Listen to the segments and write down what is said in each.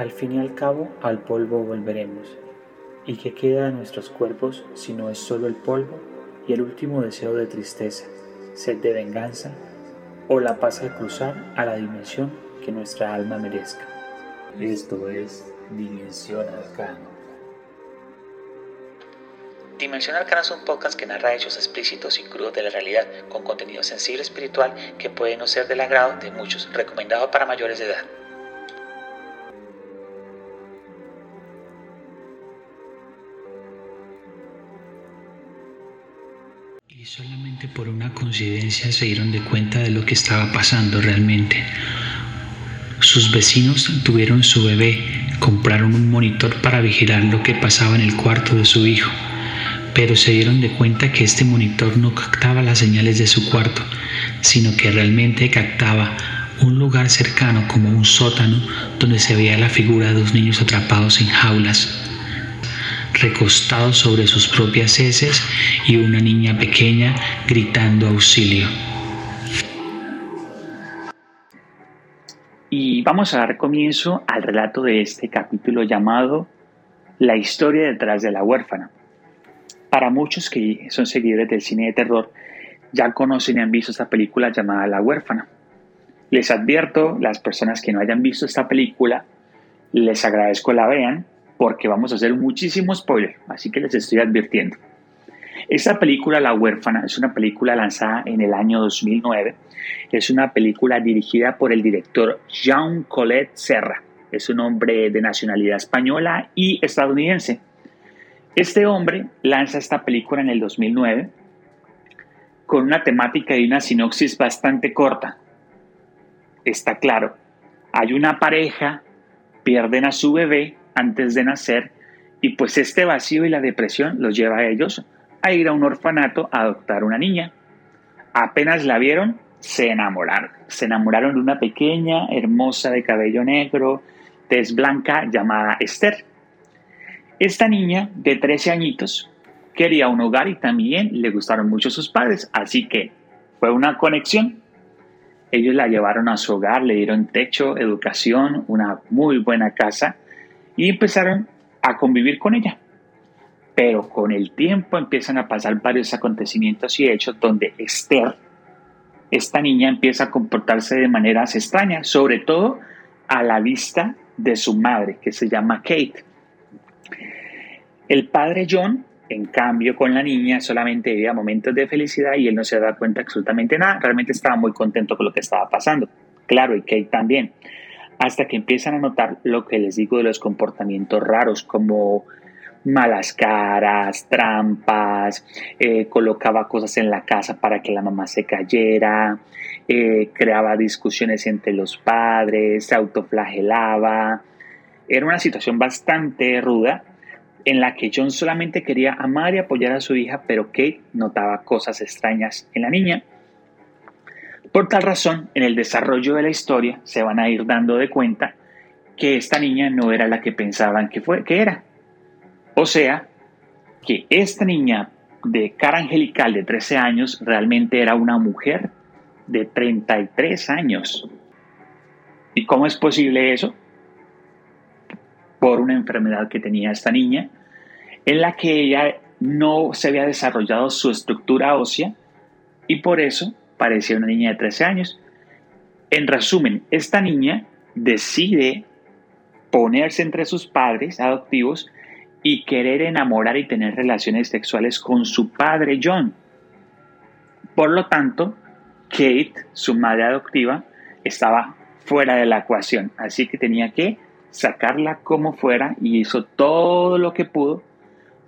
Al fin y al cabo, al polvo volveremos. ¿Y qué queda de nuestros cuerpos si no es solo el polvo y el último deseo de tristeza, sed de venganza o la paz de cruzar a la dimensión que nuestra alma merezca? Esto es Dimensión Arcana. Dimensión Arcana es un podcast que narra hechos explícitos y crudos de la realidad, con contenido sensible espiritual que puede no ser del agrado de muchos, recomendado para mayores de edad. Solamente por una coincidencia se dieron de cuenta de lo que estaba pasando realmente. Sus vecinos tuvieron su bebé, compraron un monitor para vigilar lo que pasaba en el cuarto de su hijo, pero se dieron de cuenta que este monitor no captaba las señales de su cuarto, sino que realmente captaba un lugar cercano como un sótano donde se veía la figura de dos niños atrapados en jaulas recostados sobre sus propias heces y una niña pequeña gritando auxilio. Y vamos a dar comienzo al relato de este capítulo llamado La historia detrás de la huérfana. Para muchos que son seguidores del cine de terror, ya conocen y han visto esta película llamada La huérfana. Les advierto, las personas que no hayan visto esta película, les agradezco la vean porque vamos a hacer muchísimo spoiler, así que les estoy advirtiendo. Esta película, La huérfana, es una película lanzada en el año 2009. Es una película dirigida por el director Jean Colette Serra. Es un hombre de nacionalidad española y estadounidense. Este hombre lanza esta película en el 2009 con una temática y una sinopsis bastante corta. Está claro, hay una pareja, pierden a su bebé antes de nacer y pues este vacío y la depresión los lleva a ellos a ir a un orfanato a adoptar una niña. Apenas la vieron, se enamoraron. Se enamoraron de una pequeña, hermosa de cabello negro, tez blanca llamada Esther. Esta niña de 13 añitos quería un hogar y también le gustaron mucho sus padres, así que fue una conexión. Ellos la llevaron a su hogar, le dieron techo, educación, una muy buena casa y empezaron a convivir con ella. Pero con el tiempo empiezan a pasar varios acontecimientos y hechos donde Esther, esta niña, empieza a comportarse de maneras extrañas, sobre todo a la vista de su madre, que se llama Kate. El padre John, en cambio, con la niña solamente vivía momentos de felicidad y él no se da cuenta absolutamente nada. Realmente estaba muy contento con lo que estaba pasando. Claro, y Kate también hasta que empiezan a notar lo que les digo de los comportamientos raros, como malas caras, trampas, eh, colocaba cosas en la casa para que la mamá se cayera, eh, creaba discusiones entre los padres, se autoflagelaba. Era una situación bastante ruda en la que John solamente quería amar y apoyar a su hija, pero Kate notaba cosas extrañas en la niña por tal razón, en el desarrollo de la historia se van a ir dando de cuenta que esta niña no era la que pensaban que, fue, que era. O sea, que esta niña de cara angelical de 13 años realmente era una mujer de 33 años. ¿Y cómo es posible eso? Por una enfermedad que tenía esta niña, en la que ella no se había desarrollado su estructura ósea y por eso parecía una niña de 13 años. En resumen, esta niña decide ponerse entre sus padres adoptivos y querer enamorar y tener relaciones sexuales con su padre John. Por lo tanto, Kate, su madre adoptiva, estaba fuera de la ecuación, así que tenía que sacarla como fuera y hizo todo lo que pudo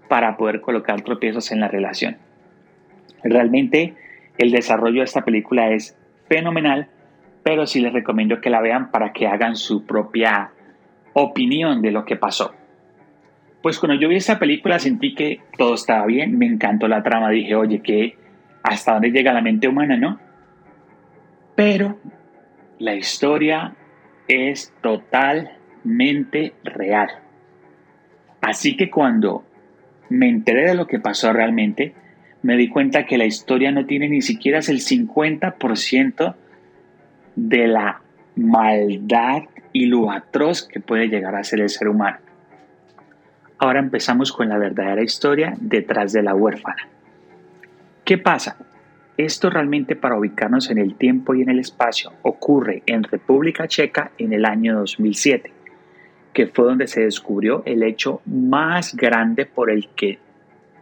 para poder colocar tropiezos en la relación. Realmente el desarrollo de esta película es fenomenal, pero sí les recomiendo que la vean para que hagan su propia opinión de lo que pasó. Pues cuando yo vi esta película sentí que todo estaba bien, me encantó la trama, dije, oye, que hasta dónde llega la mente humana, ¿no? Pero la historia es totalmente real. Así que cuando me enteré de lo que pasó realmente, me di cuenta que la historia no tiene ni siquiera el 50% de la maldad y lo atroz que puede llegar a ser el ser humano. Ahora empezamos con la verdadera historia detrás de la huérfana. ¿Qué pasa? Esto realmente para ubicarnos en el tiempo y en el espacio ocurre en República Checa en el año 2007, que fue donde se descubrió el hecho más grande por el que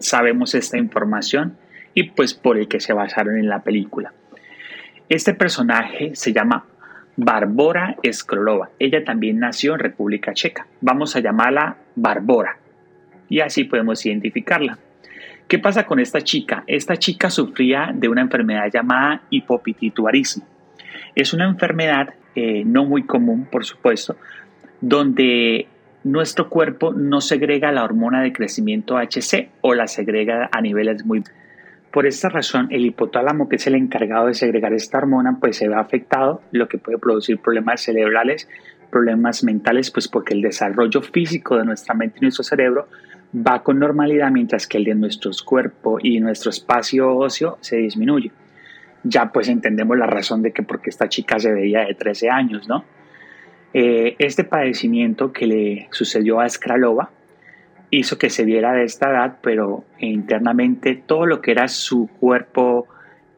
sabemos esta información y pues por el que se basaron en la película. Este personaje se llama Barbora Skrolova. Ella también nació en República Checa. Vamos a llamarla Barbora y así podemos identificarla. ¿Qué pasa con esta chica? Esta chica sufría de una enfermedad llamada hipopituitarismo. Es una enfermedad eh, no muy común, por supuesto, donde nuestro cuerpo no segrega la hormona de crecimiento HC o la segrega a niveles muy... Por esta razón, el hipotálamo, que es el encargado de segregar esta hormona, pues se ve afectado, lo que puede producir problemas cerebrales, problemas mentales, pues porque el desarrollo físico de nuestra mente y nuestro cerebro va con normalidad mientras que el de nuestro cuerpo y nuestro espacio óseo se disminuye. Ya pues entendemos la razón de que porque esta chica se veía de 13 años, ¿no? Eh, este padecimiento que le sucedió a Skralova hizo que se viera de esta edad, pero internamente todo lo que era su cuerpo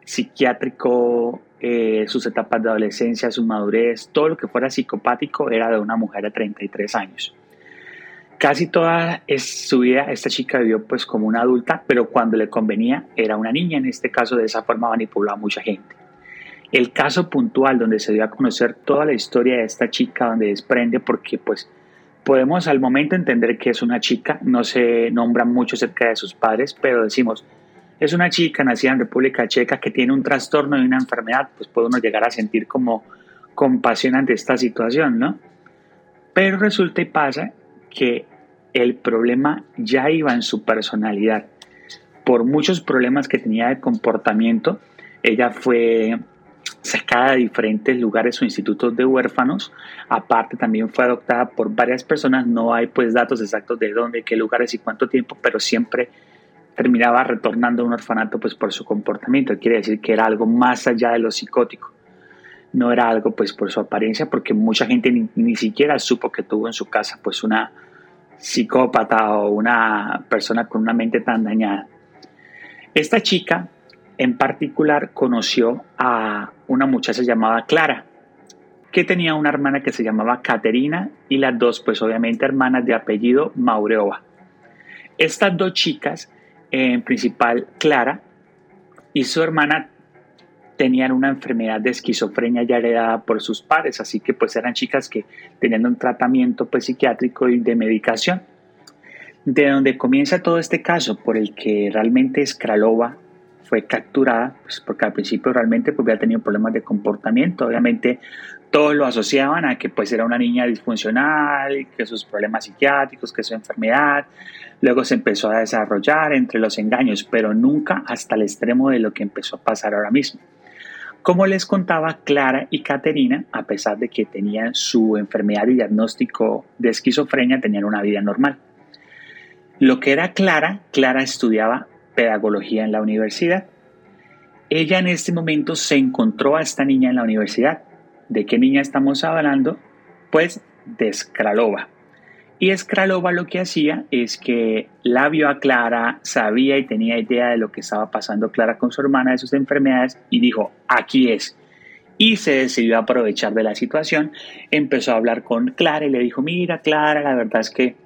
psiquiátrico, eh, sus etapas de adolescencia, su madurez, todo lo que fuera psicopático era de una mujer de 33 años. Casi toda su vida esta chica vivió pues como una adulta, pero cuando le convenía era una niña, en este caso de esa forma manipulaba a mucha gente. El caso puntual donde se dio a conocer toda la historia de esta chica, donde desprende porque pues podemos al momento entender que es una chica, no se nombra mucho acerca de sus padres, pero decimos, es una chica nacida en República Checa que tiene un trastorno y una enfermedad, pues puede uno llegar a sentir como compasión ante esta situación, ¿no? Pero resulta y pasa que el problema ya iba en su personalidad. Por muchos problemas que tenía de comportamiento, ella fue sacada de diferentes lugares o institutos de huérfanos. Aparte, también fue adoptada por varias personas. No hay pues datos exactos de dónde, qué lugares y cuánto tiempo, pero siempre terminaba retornando a un orfanato pues por su comportamiento. Quiere decir que era algo más allá de lo psicótico. No era algo pues por su apariencia, porque mucha gente ni, ni siquiera supo que tuvo en su casa pues una, psicópata o una persona con una mente tan dañada. Esta chica en particular conoció a una muchacha llamada Clara, que tenía una hermana que se llamaba Caterina y las dos pues obviamente hermanas de apellido Maureova. Estas dos chicas, en principal Clara y su hermana tenían una enfermedad de esquizofrenia ya heredada por sus padres, así que pues eran chicas que tenían un tratamiento pues psiquiátrico y de medicación. De donde comienza todo este caso por el que realmente Skralova fue capturada, pues porque al principio realmente pues, había tenido problemas de comportamiento, obviamente todos lo asociaban a que pues era una niña disfuncional, que sus problemas psiquiátricos, que su enfermedad, luego se empezó a desarrollar entre los engaños, pero nunca hasta el extremo de lo que empezó a pasar ahora mismo. Como les contaba, Clara y Caterina, a pesar de que tenían su enfermedad y diagnóstico de esquizofrenia, tenían una vida normal. Lo que era Clara, Clara estudiaba pedagogía en la universidad. Ella en este momento se encontró a esta niña en la universidad. ¿De qué niña estamos hablando? Pues de Skralova. Y Skralova lo que hacía es que la vio a Clara, sabía y tenía idea de lo que estaba pasando Clara con su hermana de sus enfermedades y dijo, aquí es. Y se decidió aprovechar de la situación, empezó a hablar con Clara y le dijo, mira Clara, la verdad es que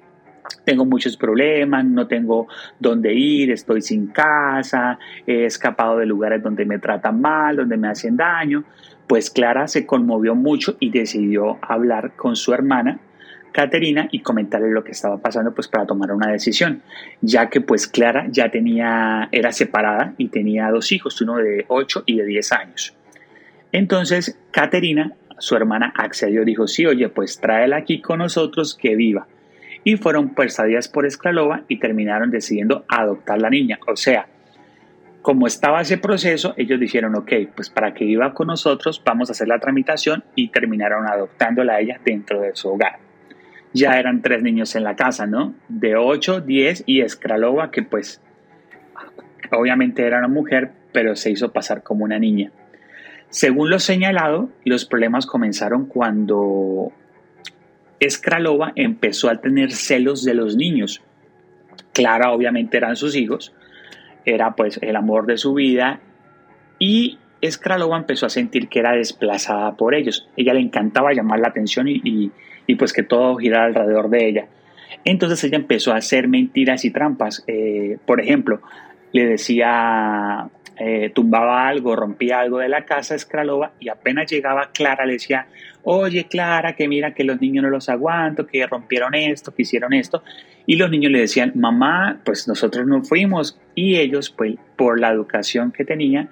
tengo muchos problemas, no tengo dónde ir, estoy sin casa, he escapado de lugares donde me tratan mal, donde me hacen daño. Pues Clara se conmovió mucho y decidió hablar con su hermana Caterina y comentarle lo que estaba pasando pues para tomar una decisión, ya que pues Clara ya tenía, era separada y tenía dos hijos, uno de 8 y de 10 años. Entonces Caterina, su hermana, accedió, dijo, sí, oye, pues tráela aquí con nosotros que viva. Y fueron persuadidas por Escalova y terminaron decidiendo adoptar la niña. O sea, como estaba ese proceso, ellos dijeron, ok, pues para que viva con nosotros vamos a hacer la tramitación y terminaron adoptándola a ella dentro de su hogar ya eran tres niños en la casa, ¿no? De 8, 10 y Eskralova, que pues obviamente era una mujer, pero se hizo pasar como una niña. Según lo señalado, los problemas comenzaron cuando Escralova empezó a tener celos de los niños. Clara obviamente eran sus hijos, era pues el amor de su vida y Escralova empezó a sentir que era desplazada por ellos. Ella le encantaba llamar la atención y, pues que todo girara alrededor de ella. Entonces ella empezó a hacer mentiras y trampas. Eh, por ejemplo, le decía, eh, tumbaba algo, rompía algo de la casa Escralova y apenas llegaba Clara le decía, oye Clara, que mira que los niños no los aguanto, que rompieron esto, que hicieron esto. Y los niños le decían, mamá, pues nosotros no fuimos. Y ellos, pues por la educación que tenían,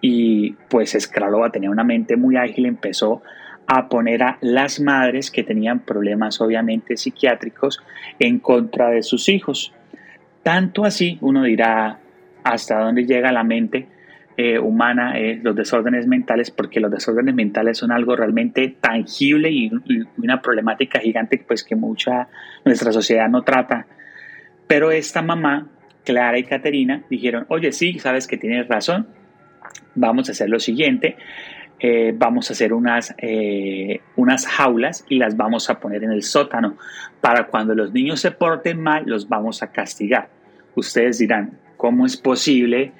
y pues Escralova tenía una mente muy ágil, empezó a poner a las madres que tenían problemas obviamente psiquiátricos en contra de sus hijos. Tanto así, uno dirá, hasta dónde llega la mente eh, humana eh, los desórdenes mentales, porque los desórdenes mentales son algo realmente tangible y, una problemática gigante pues, que mucha nuestra sociedad no trata. Pero esta mamá, Clara y Caterina, dijeron, oye, sí, sabes que tienes razón, vamos a hacer lo siguiente, eh, vamos a hacer unas, eh, unas jaulas y las vamos a poner en el sótano. Para cuando los niños se porten mal, los vamos a castigar. Ustedes dirán, ¿cómo es posible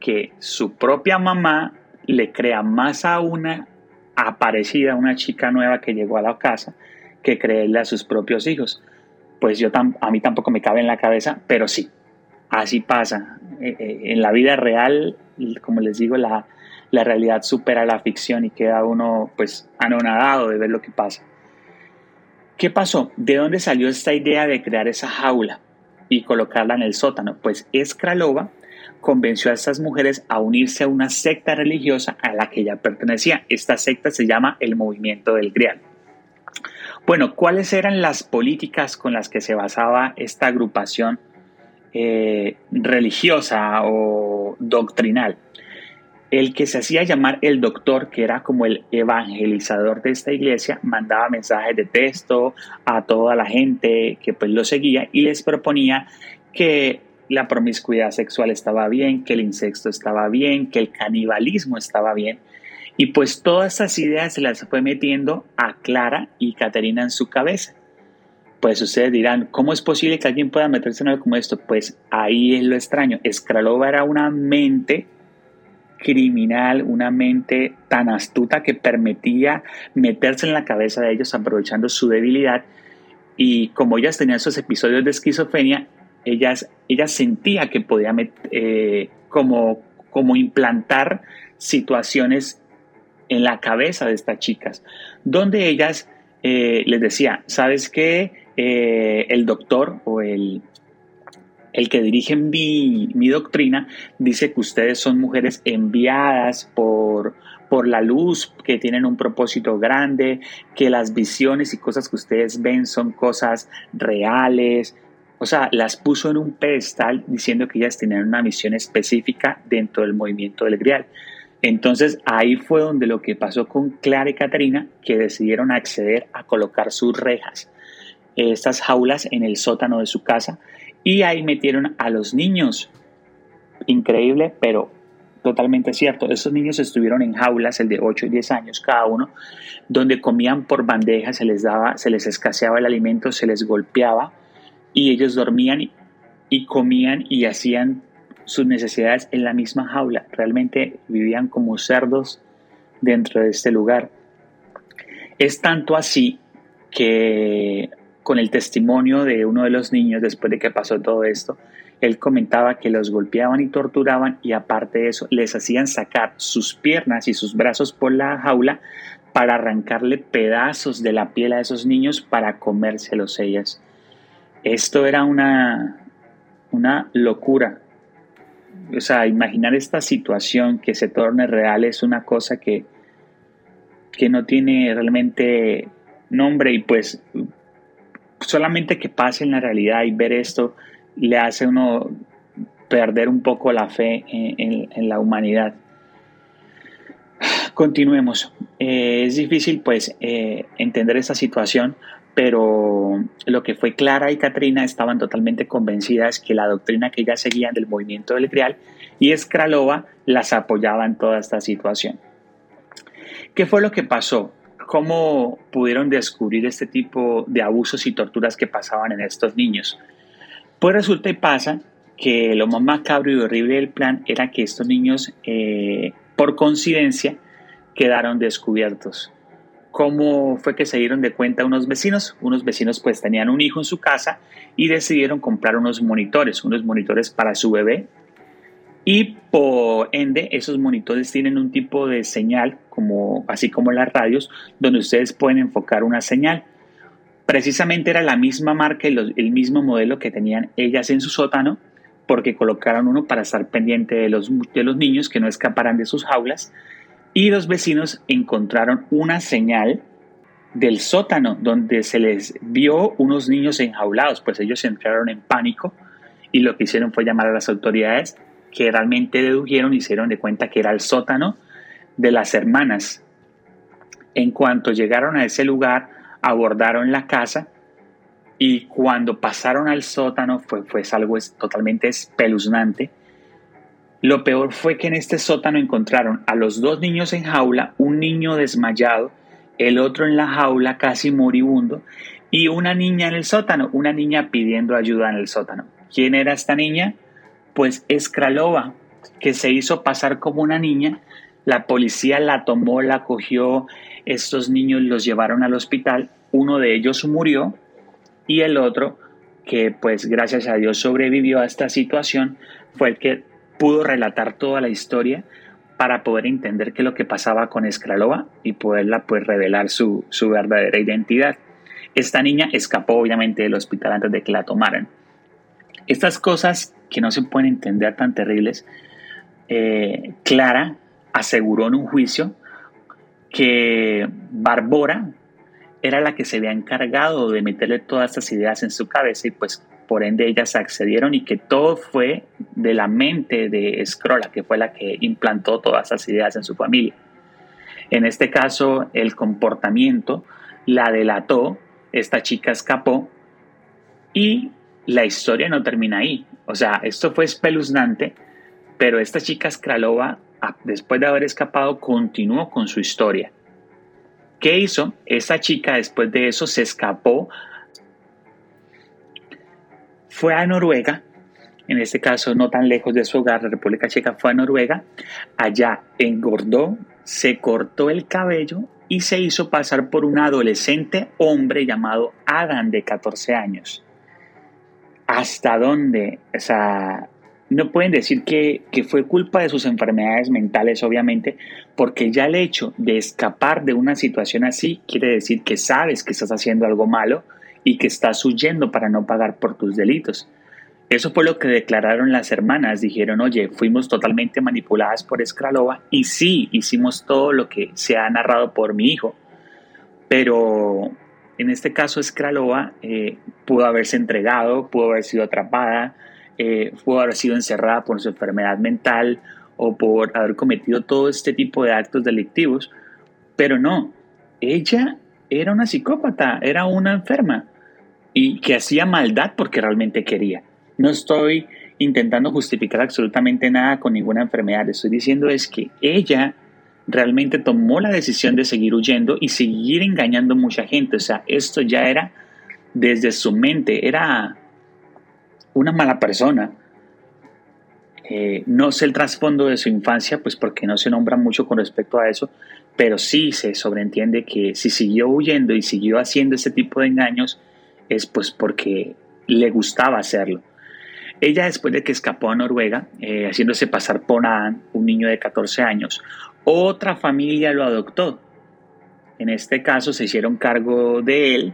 que su propia mamá le crea más a una aparecida, una chica nueva que llegó a la casa, que creerle a sus propios hijos? Pues yo a mí tampoco me cabe en la cabeza, pero sí, así pasa. Eh, en la vida real como les digo, la, la realidad supera la ficción y queda uno pues anonadado de ver lo que pasa. ¿Qué pasó? ¿De dónde salió esta idea de crear esa jaula y colocarla en el sótano? Pues Escralova convenció a estas mujeres a unirse a una secta religiosa a la que ella pertenecía. Esta secta se llama el Movimiento del Grial. Bueno, ¿cuáles eran las políticas con las que se basaba esta agrupación eh, religiosa o doctrinal. El que se hacía llamar el doctor, que era como el evangelizador de esta iglesia, mandaba mensajes de texto a toda la gente que pues lo seguía y les proponía que la promiscuidad sexual estaba bien, que el insecto estaba bien, que el canibalismo estaba bien. Y pues todas esas ideas se las fue metiendo a Clara y Caterina en su cabeza pues ustedes dirán, ¿cómo es posible que alguien pueda meterse en algo como esto? Pues ahí es lo extraño. Escralova era una mente criminal, una mente tan astuta que permitía meterse en la cabeza de ellos aprovechando su debilidad. Y como ellas tenían esos episodios de esquizofrenia, ellas, ellas sentía que podía eh, como, como implantar situaciones en la cabeza de estas chicas, donde ellas eh, les decía, ¿sabes qué? Eh, el doctor o el, el que dirige mi, doctrina dice que ustedes son mujeres enviadas por, por la luz, que tienen un propósito grande, que las visiones y cosas que ustedes ven son cosas reales. O sea, las puso en un pedestal diciendo que ellas tenían una misión específica dentro del movimiento del Grial. Entonces ahí fue donde lo que pasó con Clara y Caterina, que decidieron acceder a colocar sus rejas estas jaulas en el sótano de su casa y ahí metieron a los niños. Increíble, pero totalmente cierto. Esos niños estuvieron en jaulas, el de 8 y 10 años cada uno, donde comían por bandeja, se les daba, se les escaseaba el alimento, se les golpeaba y ellos dormían y comían y hacían sus necesidades en la misma jaula. Realmente vivían como cerdos dentro de este lugar. Es tanto así que con el testimonio de uno de los niños después de que pasó todo esto. Él comentaba que los golpeaban y torturaban y aparte de eso les hacían sacar sus piernas y sus brazos por la jaula para arrancarle pedazos de la piel a esos niños para comérselos ellas. Esto era una, una locura. O sea, imaginar esta situación que se torne real es una cosa que, que no tiene realmente nombre y pues solamente que pase en la realidad y ver esto le hace uno perder un poco la fe en, la humanidad. Continuemos. Eh, es difícil pues eh, entender esta situación, pero lo que fue Clara y Katrina estaban totalmente convencidas que la doctrina que ellas seguían del movimiento del Grial y Escralova las apoyaba en toda esta situación. ¿Qué fue lo que pasó? ¿Cómo pudieron descubrir este tipo de abusos y torturas que pasaban en estos niños? Pues resulta y pasa que lo más macabro y horrible del plan era que estos niños, eh, por coincidencia, quedaron descubiertos. ¿Cómo fue que se dieron de cuenta unos vecinos? Unos vecinos pues tenían un hijo en su casa y decidieron comprar unos monitores, unos monitores para su bebé. Y por ende, esos monitores tienen un tipo de señal, como, así como las radios, donde ustedes pueden enfocar una señal. Precisamente era la misma marca y el mismo modelo que tenían ellas en su sótano, porque colocaron uno para estar pendiente de los, de los niños que no escaparan de sus jaulas. Y los vecinos encontraron una señal del sótano donde se les vio unos niños enjaulados, pues ellos entraron en pánico y lo que hicieron fue llamar a las autoridades que realmente dedujeron y se dieron de cuenta que era el sótano de las hermanas. En cuanto llegaron a ese lugar, abordaron la casa y cuando pasaron al sótano fue, fue algo totalmente espeluznante lo peor fue que en este sótano encontraron a los dos niños en jaula, un niño desmayado, el otro en la jaula casi moribundo y una niña en el sótano, una niña pidiendo ayuda en el sótano. ¿Quién era esta niña? Pues Escralova, que se hizo pasar como una niña. La policía la tomó, la cogió, estos niños los llevaron al hospital, uno de ellos murió y el otro, que pues gracias a Dios sobrevivió a esta situación, fue el que pudo relatar toda la historia para poder entender qué es lo que pasaba con Escralova y poderla pues revelar su, verdadera identidad. Esta niña escapó obviamente del hospital antes de que la tomaran. Estas cosas que no se pueden entender tan terribles, eh, Clara aseguró en un juicio que Barbora era la que se había encargado de meterle todas estas ideas en su cabeza y pues por ende ellas accedieron y que todo fue de la mente de Scrolla, que fue la que implantó todas esas ideas en su familia. En este caso, el comportamiento la delató, esta chica escapó y la historia no termina ahí. O sea, esto fue espeluznante, pero esta chica Skralova, después de haber escapado, continuó con su historia. ¿Qué hizo? Esta chica después de eso se escapó fue a Noruega, en este caso no tan lejos de su hogar, la República Checa fue a Noruega, allá engordó, se cortó el cabello y se hizo pasar por un adolescente hombre llamado Adam de 14 años. ¿Hasta dónde? O sea, no pueden decir que, que, fue culpa de sus enfermedades mentales, obviamente, porque ya el hecho de escapar de una situación así quiere decir que sabes que estás haciendo algo malo y que estás huyendo para no pagar por tus delitos. Eso fue lo que declararon las hermanas. Dijeron, oye, fuimos totalmente manipuladas por Escralova y sí, hicimos todo lo que se ha narrado por mi hijo. Pero en este caso Escralova eh, pudo haberse entregado, pudo haber sido atrapada, eh, pudo haber sido encerrada por su enfermedad mental o por haber cometido todo este tipo de actos delictivos. Pero no, ella era una psicópata, era una enferma y que hacía maldad porque realmente quería. No estoy intentando justificar absolutamente nada con ninguna enfermedad, estoy diciendo es que ella realmente tomó la decisión de seguir huyendo y seguir engañando a mucha gente. O sea, esto ya era desde su mente, era una mala persona. Eh, no sé el trasfondo de su infancia, pues porque no se nombra mucho con respecto a eso, pero sí se sobreentiende que si siguió huyendo y siguió haciendo ese tipo de engaños, es pues porque le gustaba hacerlo. Ella después de que escapó a Noruega, eh, haciéndose pasar por un niño de 14 años, otra familia lo adoptó. En este caso se hicieron cargo de él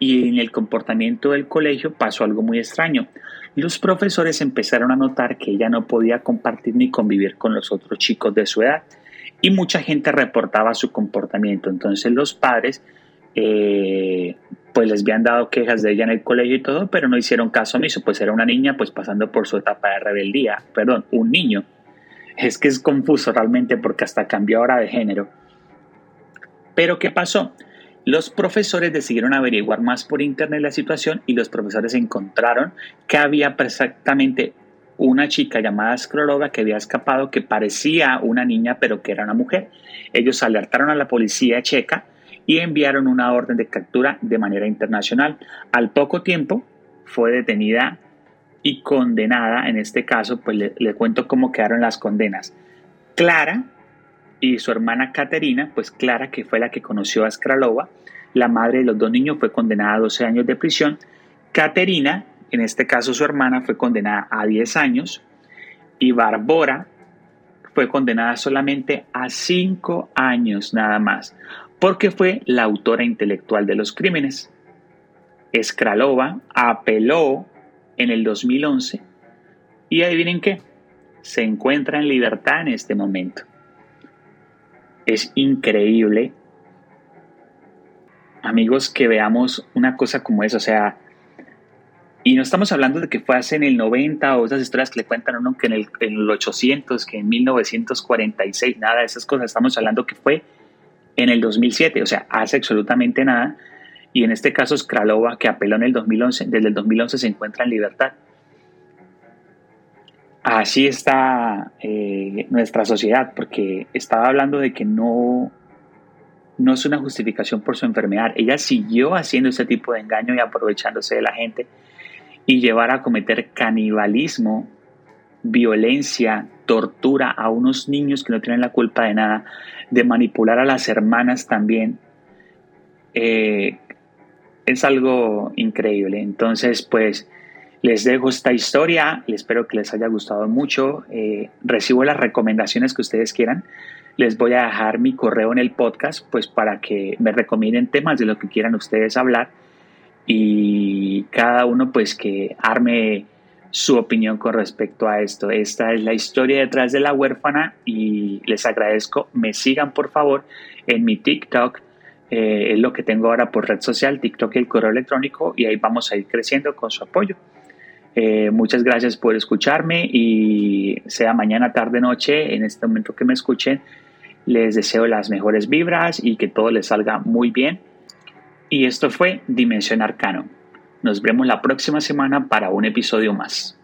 y en el comportamiento del colegio pasó algo muy extraño. Los profesores empezaron a notar que ella no podía compartir ni convivir con los otros chicos de su edad y mucha gente reportaba su comportamiento. Entonces los padres eh, pues les habían dado quejas de ella en el colegio y todo, pero no hicieron caso omiso, pues era una niña pues pasando por su etapa de rebeldía, perdón, un niño. Es que es confuso realmente porque hasta cambió ahora de género. Pero ¿qué pasó? Los profesores decidieron averiguar más por internet la situación y los profesores encontraron que había exactamente una chica llamada Skrolova que había escapado que parecía una niña pero que era una mujer. Ellos alertaron a la policía checa y enviaron una orden de captura de manera internacional. Al poco tiempo fue detenida y condenada, en este caso, pues le, cuento cómo quedaron las condenas. Clara y su hermana Caterina, pues Clara, que fue la que conoció a Skralova, la madre de los dos niños, fue condenada a 12 años de prisión. Caterina, en este caso su hermana, fue condenada a 10 años. Y Barbora fue condenada solamente a 5 años nada más, porque fue la autora intelectual de los crímenes. Skralova apeló en el 2011 y adivinen qué, se encuentra en libertad en este momento. Es increíble, amigos, que veamos una cosa como esa, o sea, y no estamos hablando de que fue hace en el 90 o esas historias que le cuentan a uno que en el, en el 800, que en 1946, nada de esas cosas, estamos hablando que fue en el 2007, o sea, hace absolutamente nada y en este caso Skralova, que apeló en el 2011, desde el 2011 se encuentra en libertad. Así está eh, nuestra sociedad, porque estaba hablando de que no, no es una justificación por su enfermedad. Ella siguió haciendo ese tipo de engaño y aprovechándose de la gente y llevar a cometer canibalismo, violencia, tortura a unos niños que no tienen la culpa de nada, de manipular a las hermanas también. Eh, es algo increíble. Entonces, pues les dejo esta historia espero que les haya gustado mucho. Eh, recibo las recomendaciones que ustedes quieran. Les voy a dejar mi correo en el podcast, pues para que me recomienden temas de lo que quieran ustedes hablar y cada uno pues que arme su opinión con respecto a esto. Esta es la historia detrás de la huérfana y les agradezco. Me sigan por favor en mi TikTok eh, es lo que tengo ahora por red social, TikTok y el correo electrónico, y ahí vamos a ir creciendo con su apoyo. Eh, muchas gracias por escucharme y sea mañana, tarde, noche, en este momento que me escuchen, les deseo las mejores vibras y que todo les salga muy bien. Y esto fue Dimensión Arcano. Nos vemos la próxima semana para un episodio más.